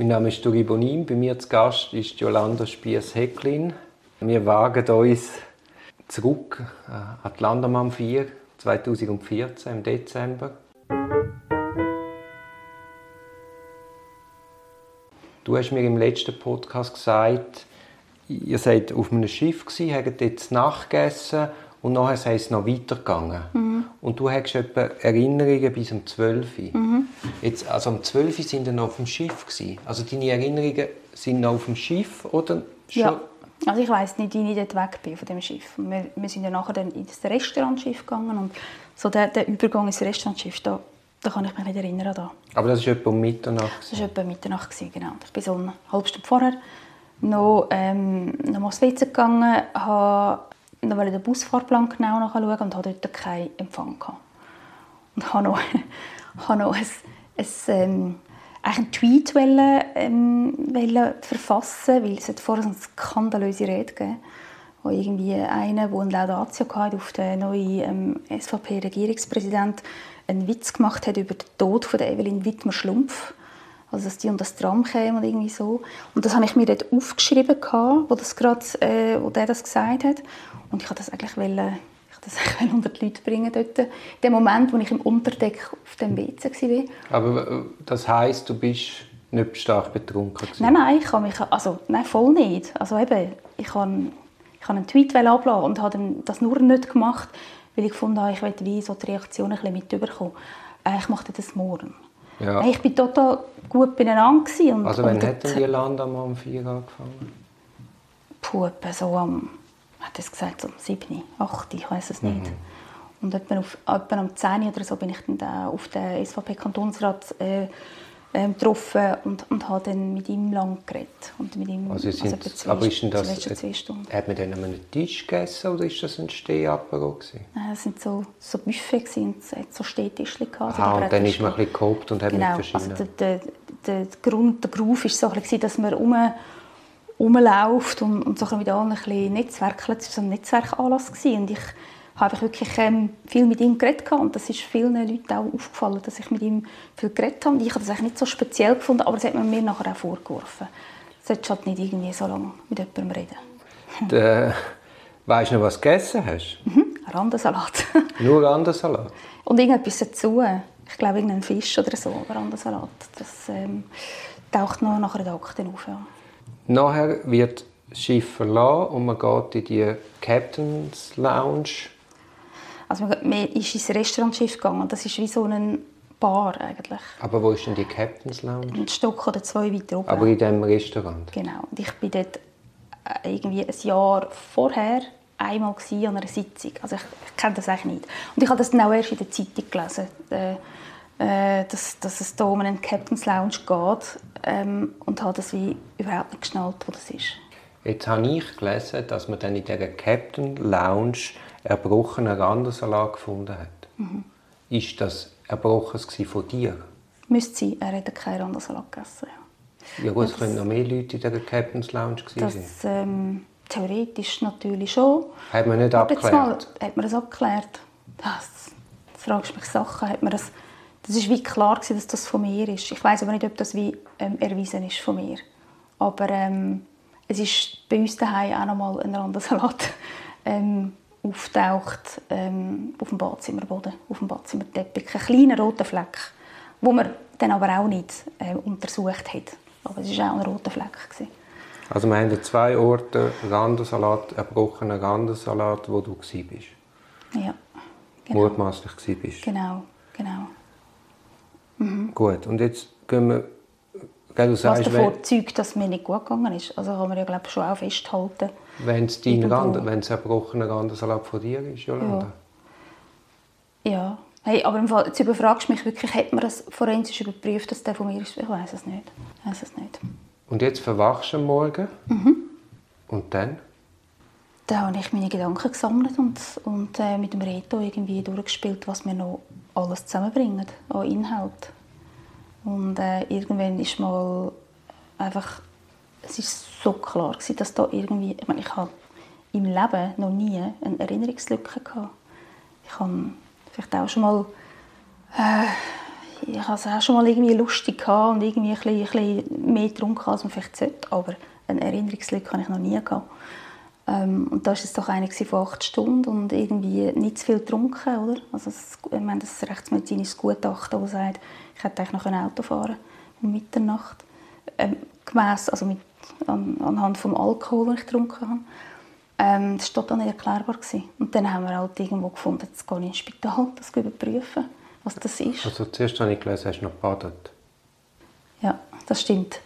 Mein Name ist Duri Bonin. Bei mir zu Gast ist Jolanda Spiers-Hecklin. Wir wagen uns zurück äh, an die Landermann 4 2014 im Dezember. Du hast mir im letzten Podcast gesagt, ihr seid auf einem Schiff habt dort Nacht gegessen und nachher sei es noch weitergegangen. Mhm. Und du hast etwa Erinnerungen bis um 12 Uhr. Mhm. Jetzt, also um 12 Uhr sind wir noch auf dem Schiff. Gewesen. Also deine Erinnerungen sind noch auf dem Schiff oder schon? Ja. Also ich weiß nicht, wie ich dort weg bin von dem Schiff. Wir, wir sind ja nachher dann ins Restaurantschiff gegangen und so der, der Übergang ins Restaurantschiff, da, da kann ich mich nicht erinnern. Da. Aber das war etwa um Mitternacht? Das war etwa um Mitternacht, genau. Ich bin so eine halbe Stunde vorher noch, ähm, noch mal ins WC gegangen, habe noch den Busfahrplan genau nachschauen und hatte dort keinen Empfang. Gehabt. Und habe noch, habe noch ein, ein, ähm, einen Tweet wollen, ähm, wollen verfassen, weil es vorher eine skandalöse Rede gegeben wo irgendwie einer, der eine Laudatio hatte auf den neuen ähm, SVP-Regierungspräsident, einen Witz gemacht hat über den Tod von der Evelyn Wittmer-Schlumpf also dass die um das Tram kämen und irgendwie so. Und das habe ich mir dort aufgeschrieben, wo, das grad, äh, wo der das gesagt hat. Und ich wollte das eigentlich wollen, ich das eigentlich unter die Leute bringen dort. In dem Moment, wo ich im Unterdeck auf dem WC war. Aber äh, das heisst, du bist nicht stark betrunken gewesen. Nein, nein, ich habe mich, also nein, voll nicht. Also eben, ich habe, ich habe einen Tweet ablassen und habe das nur nicht gemacht, weil ich habe, ich wollte wie so die Reaktion ein bisschen mitbekommen. Äh, ich mache das morgen. Ja. Ich war total gut beieinander. Und, also wann hat denn die Land am 4 angefangen? Puh, so am, hat es gesagt, um 7, 8, ich weiß es nicht. Mhm. Und etwa, auf, etwa um 10 oder so bin ich dann auf den SVP-Kantonsrat äh, äh, getroffen und, und habe dann mit ihm lang geredet. Und mit ihm, also sind, also zwei, aber ist denn das, zwei Stunden. Hat man dann an einem Tisch gegessen oder ist das ein Stehapero? Nein, es waren so, so Buffet und es hat so Stehtischchen gehabt. Ah, und dann ist man ein bisschen gehobt und hat genau, mit verschiedenen... Also der, der, der, Grund, der Groove war so ein bisschen, dass man um rumläuft und, und so mit allen ein bisschen netzwerkelt. Es war so ein Netzwerkanlass und ich habe ich wirklich ähm, viel mit ihm geredet und das ist vielen Leuten auch aufgefallen, dass ich mit ihm viel geredet habe. Ich habe das eigentlich nicht so speziell gefunden, aber das hat man mir nachher auch vorgeworfen. Du solltest halt nicht irgendwie so lange mit jemandem reden. De, weißt du noch, was du gegessen hast? Mhm, Randensalat. Nur Randensalat? Und irgendetwas dazu. Ich glaube, irgendein Fisch oder so, Randensalat. Das ähm, taucht noch nach der Akte auf. Ja. Nachher wird das Schiff verlassen und man geht in die Captain's Lounge also man ist ins Restaurantschiff gegangen. Das ist wie so ein Bar eigentlich. Aber wo ist denn die Captain's Lounge? Ein Stock oder zwei weiter oben. Aber in diesem Restaurant? Genau. Und ich bin dort äh, irgendwie ein Jahr vorher einmal an einer Sitzung. Also ich, ich kenne das eigentlich nicht. Und ich habe das dann auch erst in der Zeitung gelesen, äh, äh, dass, dass es hier um einen Captain's Lounge geht ähm, und habe das wie überhaupt nicht geschnallt, wo das ist. Jetzt habe ich gelesen, dass man dann in dieser Captain Lounge erbrochenen Randensalat gefunden hat. Mhm. Ist das Erbrochenes von dir? Müsste sein. Er hat keinen Randensalat gegessen. Ja, ja gut, es können noch mehr Leute in der Captain's Lounge gewesen das, ähm, Theoretisch natürlich schon. Hat man nicht abgeklärt? Mal, hat man das abgeklärt? Das, das fragst du mich Sachen. Hat man das, das ist wie klar gewesen, dass das von mir ist. Ich weiß aber nicht, ob das wie ähm, erwiesen ist von mir. Aber ähm, es ist bei uns daheim auch noch mal ein Randensalat ähm, auftaucht ähm, auf dem Badzimmerboden, auf dem Badzimmerteppich. Ein kleiner roter Fleck, den man dann aber auch nicht äh, untersucht hat. Aber es war auch ein roter Fleck. Gewesen. Also wir haben zwei Orte, Randensalat, erbrochener Randensalat, wo du warst. Ja, genau. Mutmaßlich warst. Genau, genau. Mhm. Gut, und jetzt gehen wir Du sagst, was davor zeugt, dass es mir nicht gut gegangen ist. Also kann man ja glaube schon auch festhalten. Wenn es dein Rand, wenn es erbrochener Randensalat von dir ist, Jolanda? Ja. ja. Hey, aber im Fall, jetzt überfragst du mich wirklich, hat man das forensisch überprüft, dass der von mir ist? Ich weiß es nicht. Ich weiß es nicht. Und jetzt verwachst du am Morgen? Mhm. Und dann? Dann habe ich meine Gedanken gesammelt und, und äh, mit dem Reto irgendwie durchgespielt, was wir noch alles zusammenbringen an Inhalt. Und äh, irgendwann ist mal einfach, es ist so klar gewesen, dass da irgendwie, ich meine, ich habe im Leben noch nie eine Erinnerungslücke gehabt. Ich habe vielleicht auch schon mal äh, ich hatte es auch schon mal irgendwie lustig gehabt und irgendwie ein bisschen, ein bisschen mehr getrunken, als man vielleicht sollte, aber eine Erinnerungslücke habe ich noch nie gehabt. Ähm, und da war es doch eine von acht Stunden und irgendwie nicht zu viel getrunken, oder? Also das, ich meine, das rechtsmedizinisches Gutachten, das sagt, ich hätte eigentlich noch ein Auto fahren um Mitternacht. Ähm, gemäss, also mit, an, anhand des Alkohol, den ich getrunken habe. Ähm, das war total nicht erklärbar. Gewesen. Und dann haben wir halt irgendwo gefunden, jetzt gehe ich ins Spital, das überprüfen, was das ist. Also zuerst habe ich gelesen, hast du noch gebadet. Ja, das stimmt.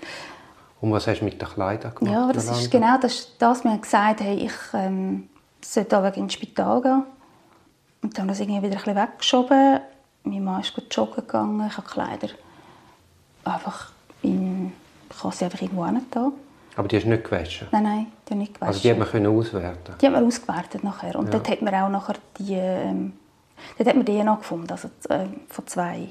Und was hast du mit den Kleidern gemacht? Ja, das ist genau das, das. Wir haben gesagt, hey, ich ähm, sollte aber ins Spital gehen. Und dann haben wir das irgendwie wieder ein bisschen weggeschoben. Mein Mann ist gut joggen gegangen, ich habe Kleider einfach in, ich habe sie einfach irgendwo da. Aber die hast du nicht gewaschen? Nein, nein, die habe nicht gewaschen. Also die hat man können auswerten? Die hat man ausgewertet nachher. Und ja. dort hat man auch nachher die, ähm, dort hat man DNA gefunden, also äh, von zwei,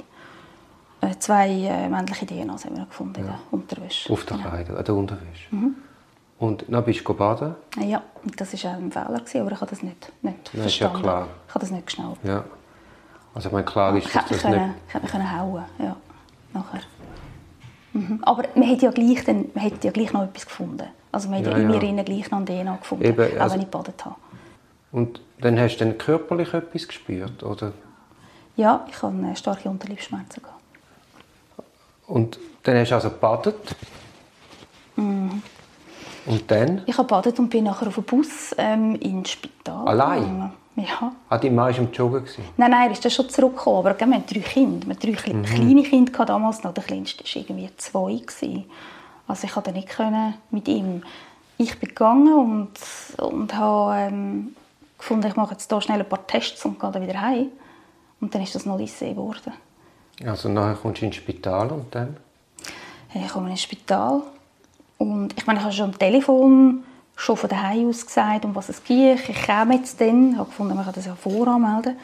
äh, zwei äh, männliche DNAs haben wir gefunden ja. in der Unterwäsche. Auf der genau. Kleidung, an der Unterwäsche? Mhm. Und dann bist du baden? Ja, und das war auch ein Fehler, aber ich habe das nicht, nicht das verstanden. ist ja klar. Ich habe das nicht geschnallt. Ja. Also ich meine, klar ist, dass das können, nicht... Ich hätte mich hauen ja, nachher. Mhm. Aber man hat, ja gleich dann, man hat ja gleich noch etwas gefunden. Also man hat ja, ja in mir gleich noch DNA gefunden, Eben, also, auch wenn ich gebadet habe. Und dann hast du dann körperlich etwas gespürt, oder? Ja, ich hatte äh, starke Unterleibsschmerzen. Und dann hast du also gebadet? Mhm. Und dann? Ich habe gebadet und bin nachher auf dem Bus ähm, ins Spital. Allein? Ja. Ah, dein Mann war am Joggen? Nein, nein, er ist dann schon zurückgekommen. Aber wir hatten drei Kinder. Wir hatten drei mhm. kleine Kinder damals noch. Der kleinste war irgendwie zwei. Also ich konnte nicht mit ihm. Ich bin gegangen und, und habe ähm, gefunden, ich mache jetzt hier schnell ein paar Tests und gehe dann wieder heim. Und dann ist das noch Lycée geworden. Also nachher kommst du ins Spital und dann? Ich komme ins Spital und ich meine, ich habe schon am Telefon schon von daheim aus gesagt, um was es geht. Ich käme jetzt dann. Ich habe gefunden, man kann das ja voranmelden.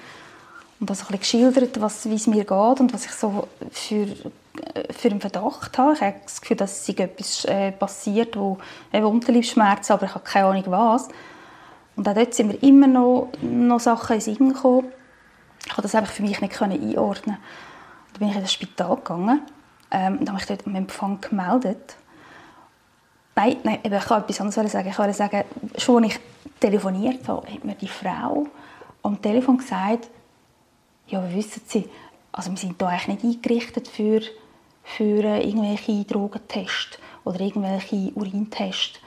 Und also ein geschildert, was, wie es mir geht und was ich so für, für einen Verdacht habe. Ich habe das Gefühl, dass es etwas äh, passiert, wo eben Unterleibsschmerzen, aber ich habe keine Ahnung was. Und auch dort sind mir immer noch, noch Sachen in Sinn gekommen. Ich konnte das einfach für mich nicht einordnen. Dann bin ich in das Spital gegangen ähm, und habe mich dort am Empfang gemeldet. Nein, nein ich kann etwas anderes sagen. Ich wollte sagen, schon als ich telefoniert habe, hat mir die Frau am Telefon gesagt, ja, wie wissen Sie, also wir sind hier eigentlich nicht eingerichtet für, für äh, irgendwelche Drogentests oder irgendwelche Urintests.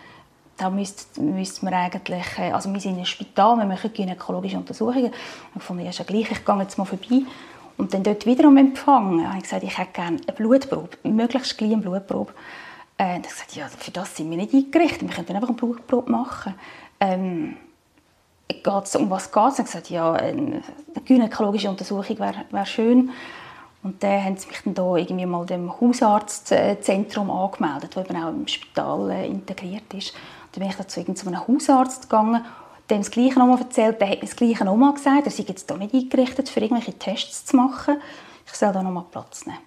Da müssten müsst wir eigentlich, äh, also wir sind in einem Spital, wir machen gynäkologische Untersuchungen. Ich fand, ja, ist ja gleich, ich gehe jetzt mal vorbei. Und dann dort wieder am Empfang habe ich gesagt, ich hätte gerne eine Blutprobe, möglichst gleich eine Blutprobe. Äh, und ich sagte, ja, für das sind wir nicht eingerichtet, wir können einfach eine Blutprobe machen. Ähm, geht's, um was geht es? Ich gesagt, ja, eine gynäkologische Untersuchung wäre wär schön. Und dann haben sie mich dann da irgendwie mal dem Hausarztzentrum angemeldet, das eben auch im Spital äh, integriert ist. Und dann bin ich dann zu irgendeinem Hausarzt gegangen, dem das Gleiche nochmal erzählt, der hat mir das Gleiche nochmal gesagt, er sei jetzt hier nicht eingerichtet, für irgendwelche Tests zu machen. Ich soll da nochmal Platz nehmen.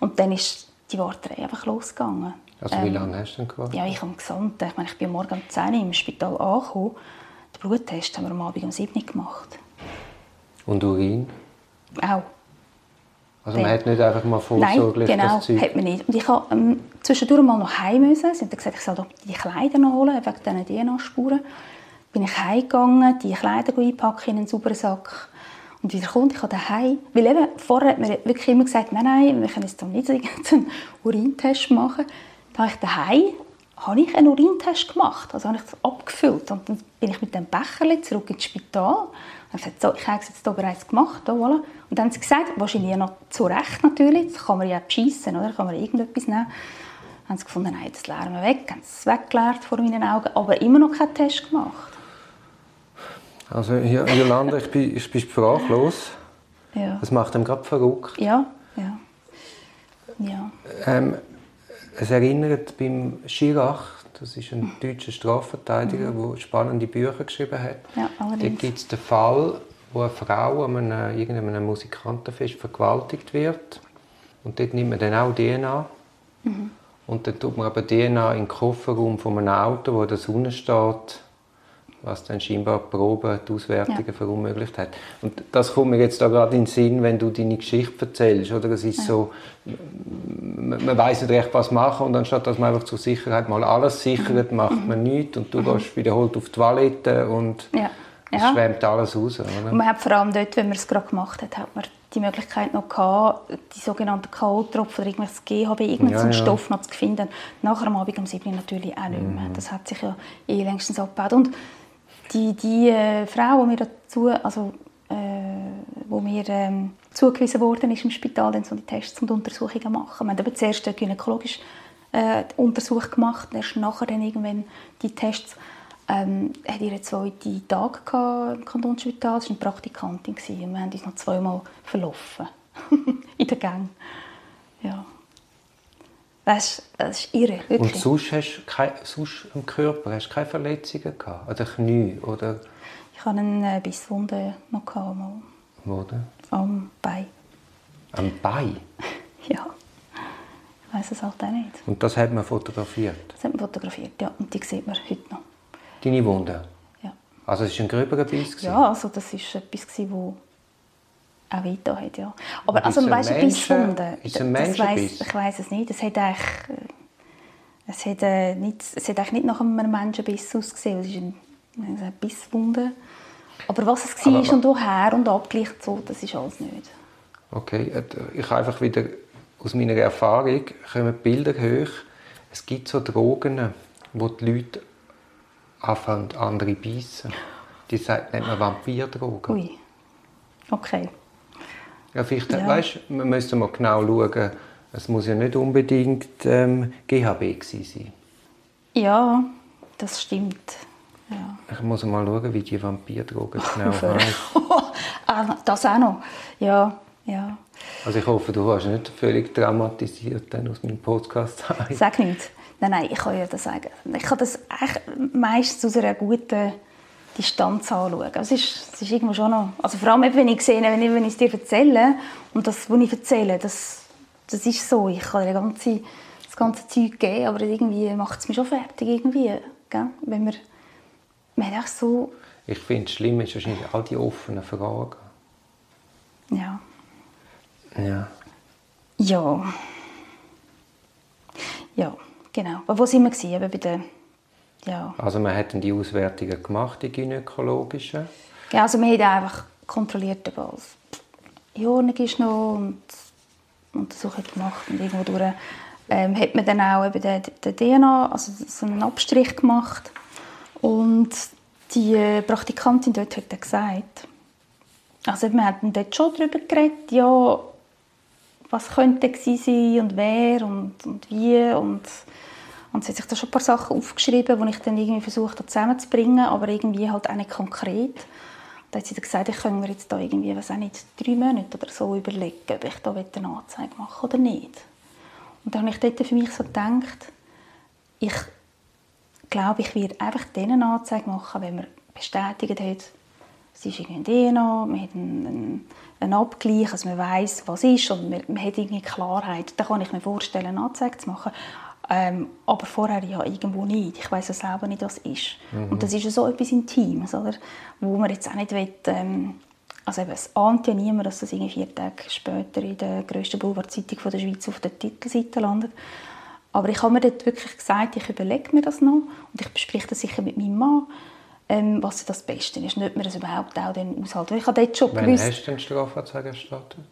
Und dann ist die Warterei einfach losgegangen. Also wie ähm, lange hast du denn gewartet? Ja, ich habe gesamt. Ich, meine, ich bin morgen um 10 Uhr im Spital angekommen. Den Bluttest haben wir am Abend um 7 Uhr gemacht. Und Urin? Auch. Also man hat nicht einfach mal vorsorglich Nein, genau, das Zeug... hat man nicht. Und ich habe ähm, zwischendurch mal noch heim müssen. Sie haben gesagt, ich soll die Kleider noch holen, wegen diesen DNA-Spuren. Bin ich heimgegangen, die Kleider einpacken in einen sauberen Sack und wieder kommt, ich daheim, weil eben, vorher hat man wirklich immer gesagt, nein, nein, wir können jetzt nicht einen Urintest machen. Dann habe ich daheim habe ich einen Urintest gemacht, also habe ich das abgefüllt und dann bin ich mit dem Becher zurück ins Spital und habe gesagt, so, ich habe es jetzt hier bereits gemacht, da, voilà. und dann haben sie gesagt, wahrscheinlich noch zu Recht natürlich, das kann man ja beschissen, oder, kann man irgendetwas nehmen. Dann haben sie gefunden, nein, das leeren wir weg, haben es weggeleert vor meinen Augen, aber immer noch keinen Test gemacht. Also Jolanda, ich bin, ich bin sprachlos. Ja. Das macht einem gerade verrückt. Ja, ja. ja. Ähm, es erinnert beim Schirach, das ist ein deutscher Strafverteidiger, mhm. der spannende Bücher geschrieben hat. Ja, da gibt es den Fall, wo eine Frau an einem, irgendeinem Musikantenfest vergewaltigt wird. Und dort nimmt man dann auch DNA. Mhm. Und dann tut man aber DNA in den Kofferraum von einem Auto, wo in der Sonne steht, was dann scheinbar die Proben, die Auswertungen ja. verunmöglicht hat. Und das kommt mir jetzt da gerade in den Sinn, wenn du deine Geschichte erzählst, oder? Es ist ja. so, man, man weiß nicht recht, was machen und anstatt dass man einfach zur Sicherheit mal alles sichert, mhm. macht man mhm. nichts und du mhm. gehst wiederholt auf die Toilette und ja. es schwemmt alles raus. Oder? Und man hat vor allem dort, wenn man es gerade gemacht hat, hat man die Möglichkeit noch gehabt, die sogenannten K.O.-Tropfen oder irgendwas GHB, irgendeinen ja, ja. Stoff noch zu finden. Nachher am Abend um 7 natürlich auch nicht mehr. Mhm. Das hat sich ja eh längstens abgebaut. Und die, die äh, Frau, die mir dazu, also äh, wo mir ähm, zugewiesen worden ist im Spital, dann so die Tests und Untersuchungen machen. Wir haben eben zuerst einen gynekologischen äh, Untersuch gemacht, erst nachher dann irgendwann die Tests. Ähm, hat ihren zweiten Tag im Kantonsspital. Sie war eine Praktikantin wir haben uns noch zweimal verlaufen in der Gang. Ja. Das ist, das ist irre, wirklich. Und sonst hast du kein, sonst im Körper hast du keine Verletzungen gehabt? Oder Knie? Oder? Ich hatte eine Bisswunde noch. Gehabt, mal. Wo denn? Am Bein. Am Bein? ja. Ich weiß es halt auch nicht. Und das hat man fotografiert? Das hat man fotografiert, ja. Und die sieht man heute noch. Deine Wunde? Ja. Also es war ein gröberer Biss? Ja, also das war etwas, das auch weiter hat, ja. Aber also, weißt du, ist ein das weiss, ich weiß es nicht. Es hat eigentlich, äh, es hat, äh, nicht, es hat eigentlich nicht nach einem Menschenbiss ausgesehen. Es ist ein, eine Bisswunde. Aber was es war aber, und woher und abgleicht so, das ist alles nicht. Okay, äh, ich einfach wieder aus meiner Erfahrung kommen Bilder hoch. Es gibt so Drogen, wo die Leute anfangen, andere beißen. Die sagt, nennt man Vampirdrogen. Ui. Okay. Ja, vielleicht, ja. Weißt, wir müssen mal genau schauen, es muss ja nicht unbedingt ähm, GHB sein. Ja, das stimmt. Ja. Ich muss mal schauen, wie die Vampirdrogen genau heißt. ah, das auch noch. Ja, ja. Also ich hoffe, du hast nicht völlig dramatisiert aus meinem Podcast. Sag nicht. Nein, nein, ich kann ja das sagen. Ich kann das meistens aus einer guten Distanz anschauen. Es ist, es ist irgendwo schon noch, also vor allem wenn ich sehe, wenn ich, wenn ich es dir erzähle und das, was ich erzähle, das, das ist so, ich kann dir ganze, das ganze Zeug geben, aber irgendwie macht es mich schon fertig irgendwie, gell? wenn wir, wir haben so... Ich finde, es schlimm ist wahrscheinlich all die offenen Fragen. Ja. Ja. Ja. Ja, genau. Aber wo sind wir? Eben bei der ja. Also man hat die Auswertungen gemacht, die gynäkologischen? Ja, also wir haben einfach kontrolliert, ob in Ordnung ist noch und Untersuchungen gemacht und irgendwo durch ähm, hat man dann auch eben den, den DNA, also so einen Abstrich gemacht und die Praktikantin dort hat dann gesagt, also wir hatten dort schon darüber geredet, ja, was könnte sie sein und wer und, und wie und und sie hat sich da schon ein paar Sachen aufgeschrieben, die ich dann irgendwie versucht habe zusammenzubringen, aber irgendwie halt auch nicht konkret. Da hat sie dann gesagt, ich könnte mir jetzt da irgendwie, was auch nicht, drei Monate oder so überlegen, ob ich da eine Anzeige mache oder nicht. Und dann habe ich dort für mich so gedacht, ich glaube, ich werde einfach eine Anzeige machen, wenn man bestätigt hat, es ist irgendwie ein DNA, man hat einen, einen, einen Abgleich, also man weiß, was ist und man, man hat irgendwie Klarheit. Dann kann ich mir vorstellen, eine Anzeige zu machen. Ähm, aber vorher ja irgendwo nicht. Ich weiß ja selber nicht, was ist. Mhm. Und das ist ja so etwas Intimes, oder? wo man jetzt auch nicht will, ähm, also eben, es ahnt ja niemand, dass das irgendwie vier Tage später in der grössten Boulevardzeitung der Schweiz auf der Titelseite landet. Aber ich habe mir dort wirklich gesagt, ich überlege mir das noch und ich bespreche das sicher mit meinem Mann, ähm, was das Beste ist, nicht mehr das überhaupt auch dann aushalten. Ich habe dort schon Wann gewusst, hast du den Strafanzeige erstattet?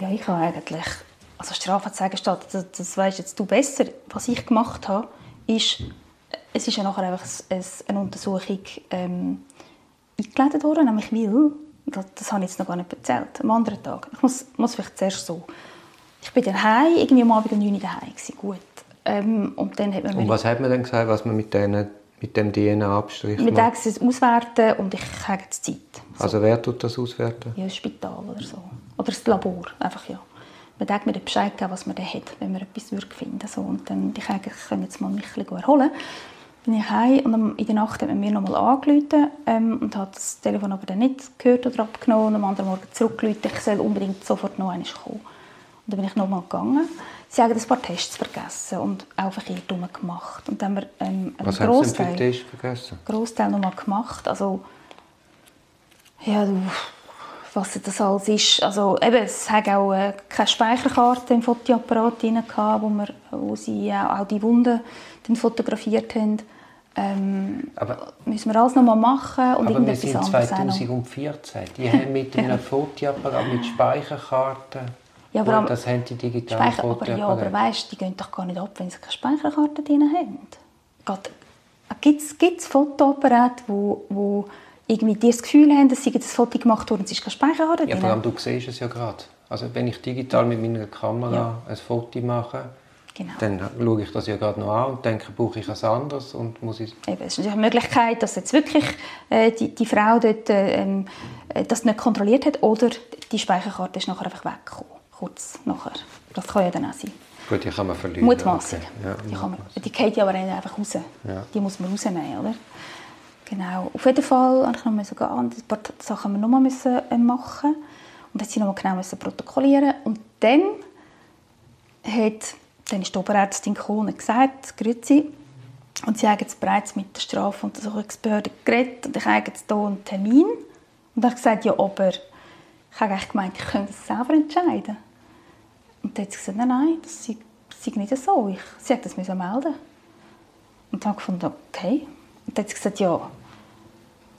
Ja, ich habe eigentlich also Strafanzeige steht, das, das weißt jetzt du besser. Was ich gemacht habe, ist, es ist ja nachher einfach eine Untersuchung ähm, eingeleitet worden, nämlich weil, das, das habe ich jetzt noch gar nicht erzählt, am anderen Tag. Ich muss, muss vielleicht zuerst so. Ich bin dann heim, irgendwie am Abend um 9 Uhr daheim gut. Ähm, und dann hat man und was hat man dann gesagt, was man mit, denen, mit dem DNA-Abstrich macht? Wir es auswerten und ich habe die Zeit. So. Also wer tut das auswerten? Ja, das Spital oder so. Oder das Labor, einfach ja man sagt mir Bescheid geben, was man da hat, wenn man etwas finden so Und dann ich eigentlich können jetzt mal mich ein erholen. Bin ich heim und in der Nacht hat man mir nochmal angerufen ähm, und hat das Telefon aber dann nicht gehört oder abgenommen und am anderen Morgen zurückgerufen, ich soll unbedingt sofort noch einmal kommen. Und dann bin ich nochmal gegangen. sie haben ein paar Tests vergessen und auch verkehrt gemacht. Und dann haben wir ähm, einen Was haben Sie denn für Tests vergessen? Großteil nochmal gemacht. Also, ja, du, was das alles ist. Also, eben, es hat auch äh, keine Speicherkarte im Fotoapparat drin gehabt, wo, wir, wo sie auch, auch die Wunden dann fotografiert haben. Ähm, Aber- müssen wir alles nochmal machen und Aber wir sind anderes auch noch. 2014. Die haben mit einem Fotoapparat, mit Speicherkarten. Ja, aber und das haben die digitalen Speicher, aber ja, aber Fotoapparate. weißt, die gehen doch gar nicht ab, wenn sie keine Speicherkarte drin haben. Gibt es Fotoapparate, wo, wo irgendwie dir das Gefühl haben, dass sie ein Foto gemacht wurde und es ist keine Speicherkarte Ja, vor allem, du siehst es ja gerade. Also wenn ich digital mit meiner Kamera Ja. ein Foto mache, Genau. dann schaue ich das ja gerade noch an und denke, brauche ich etwas anderes und muss ich... Eben, es ist natürlich eine Möglichkeit, dass jetzt wirklich äh, die, die Frau dort äh, ähm, äh, das nicht kontrolliert hat oder die Speicherkarte ist nachher einfach weggekommen, kurz nachher. Das kann ja dann auch sein. Gut, die kann man verlieren. Mutmaßung. Okay. Ja, die, kann man, die geht ja aber einfach raus. Ja. Die muss man rausnehmen, oder? Genau. Auf jeden Fall musste ich noch müssen gehen. Ein paar Sachen wir noch müssen äh, machen. Und dann sie noch mal genau protokollieren. Und dann hat dann ist die Oberärztin gekommen und gesagt, «Grüezi, und sie haben jetzt bereits mit der Strafuntersuchungsbehörde geredet und ich habe jetzt hier einen Termin. Und dann habe ich gesagt, ja, aber ich habe eigentlich gemeint, ich könnte das selber entscheiden. Und dann hat sie gesagt, nein, nein, das sei, sei nicht so. Ich, sie hat das melden. Und dann habe ich gefunden, okay. Und dann hat sie gesagt, ja,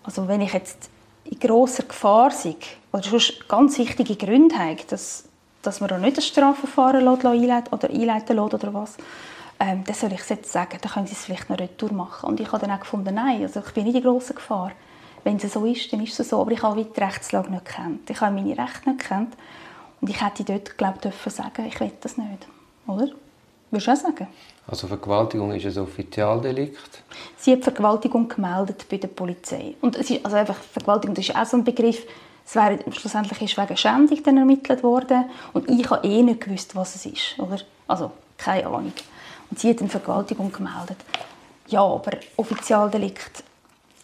also wenn ich jetzt in grosser Gefahr sei oder sonst ganz wichtige Gründe habe, dass, dass man da nicht das Strafverfahren einleiten oder einleiten lässt oder was, ähm, dann soll ich es jetzt sagen, dann können sie es vielleicht noch retour machen. Und ich habe dann auch gefunden, nein, also ich bin nicht in grosser Gefahr. Wenn es so ist, dann ist es so. Aber ich habe die Rechtslage nicht gekannt. Ich habe meine Rechte nicht gekannt. Und ich hätte dort, glaube ich, dürfen sagen, ich will das nicht. Oder? Würdest du auch sagen? Also Vergewaltigung ist ein Offizialdelikt. Sie hat Vergewaltigung gemeldet bei der Polizei. Und es ist, also einfach, Vergewaltigung das ist auch so ein Begriff. Es wäre, schlussendlich ist wegen Schändung dann ermittelt worden. Und ich habe eh nicht gewusst, was es ist. Oder? Also, keine Ahnung. Und sie hat eine Vergewaltigung gemeldet. Ja, aber Offizialdelikt.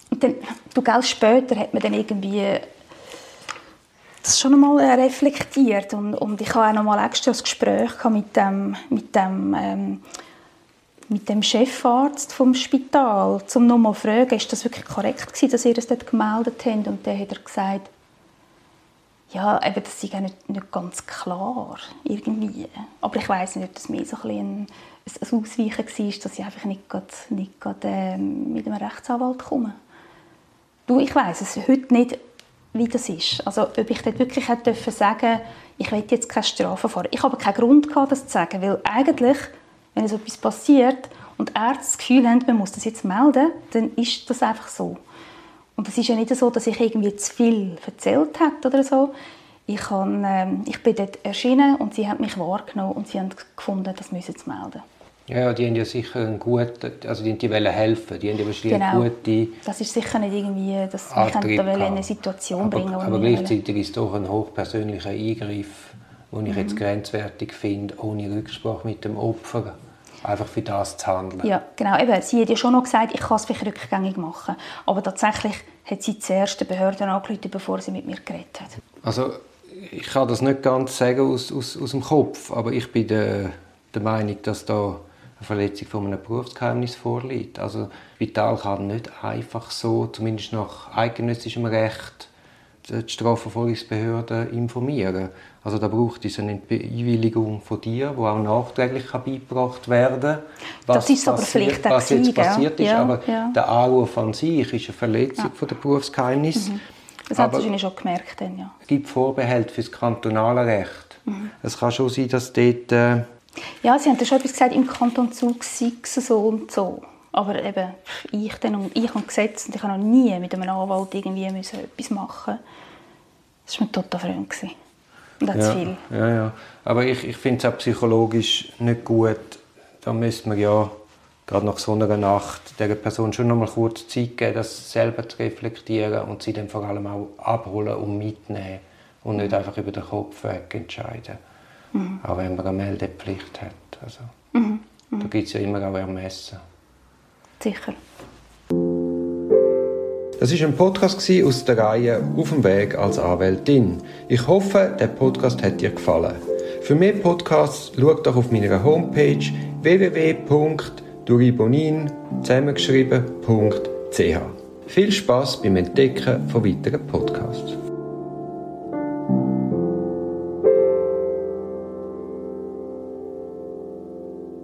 Und dann, du, gell, später hat man dann irgendwie das schon einmal äh, reflektiert. Und, und ich habe auch noch mal extra ein Gespräch mit dem, mit dem ähm, mit dem Chefarzt vom Spital, um noch mal zu fragen, ist das wirklich korrekt gewesen, dass ihr das dort gemeldet habt? Und dann hat er gesagt, ja, eben, das ist nicht, nicht ganz klar, irgendwie. Aber ich weiß nicht, ob das mehr so ein, bisschen ein, Ausweichen war, dass ich einfach nicht, grad, nicht grad, äh, mit einem Rechtsanwalt komme. Du, ich weiß es heute nicht, wie das ist. Also, ob ich dort wirklich hätte dürfen sagen ich will jetzt keine Strafverfahren. Ich habe keinen Grund gehabt, das zu sagen, weil eigentlich, wenn so etwas passiert und Ärzte das Gefühl haben, man muss das jetzt melden, dann ist das einfach so. Und es ist ja nicht so, dass ich irgendwie zu viel erzählt habe oder so. Ich, habe, ähm, ich bin dort erschienen und sie haben mich wahrgenommen und sie haben gefunden, das müssen sie melden. Ja, ja, die haben ja sicher einen guten, also die, die wollen helfen, die haben ja wahrscheinlich Genau. eine gute Das ist sicher nicht irgendwie, dass Antrieb da in eine. Situation aber, bringen Aber gleichzeitig ist es doch ein hochpersönlicher Eingriff, den ich Mhm. jetzt grenzwertig finde, ohne Rücksprache mit dem Opfer, einfach für das zu handeln. Ja, genau. Eben, sie hat ja schon noch gesagt, ich kann es vielleicht rückgängig machen. Aber tatsächlich hat sie zuerst die Behörden angerufen, bevor sie mit mir geredet hat. Also ich kann das nicht ganz sagen aus, aus, aus dem Kopf, aber ich bin der, der Meinung, dass da eine Verletzung von einem Berufsgeheimnis vorliegt. Also Spital kann nicht einfach so, zumindest nach eidgenössischem Recht, die Strafverfolgungsbehörde informieren. Also da braucht es eine Einwilligung von dir, die auch nachträglich kann beigebracht werden kann. Das ist aber vielleicht auch Was jetzt gewesen, passiert ist, Ja, aber ja. der Anruf an sich ist eine Verletzung von der Berufsgeheimnis. Mhm. Das hat Aber- wahrscheinlich schon gemerkt. Dann, ja. es gibt Vorbehalte für das kantonale Recht. Mhm. Es kann schon sein, dass dort... Ja, sie haben ja schon etwas gesagt, im Kanton Zug sei es so und so. Aber eben, ich, dann und, ich und Gesetz, und ich habe noch nie mit einem Anwalt irgendwie müssen etwas machen Das war mir total fremd. gewesen. Und zu ja, viel. ja, ja. Aber ich, ich finde es auch psychologisch nicht gut. Da müsste man ja gerade nach so einer Nacht der Person schon noch mal kurz Zeit geben, das selber zu reflektieren und sie dann vor allem auch abholen und mitnehmen und nicht einfach über den Kopf weg entscheiden. Auch wenn man eine Meldepflicht hat. Also, Da gibt es ja immer auch Ermessen. Sicher. Das ist ein Podcast aus der Reihe Auf dem Weg als Anwältin. Ich hoffe, der Podcast hat dir gefallen. Für mehr Podcasts schau doch auf meiner Homepage www.duribonin zusammengeschrieben.ch. Viel Spaß beim Entdecken von weiteren Podcasts.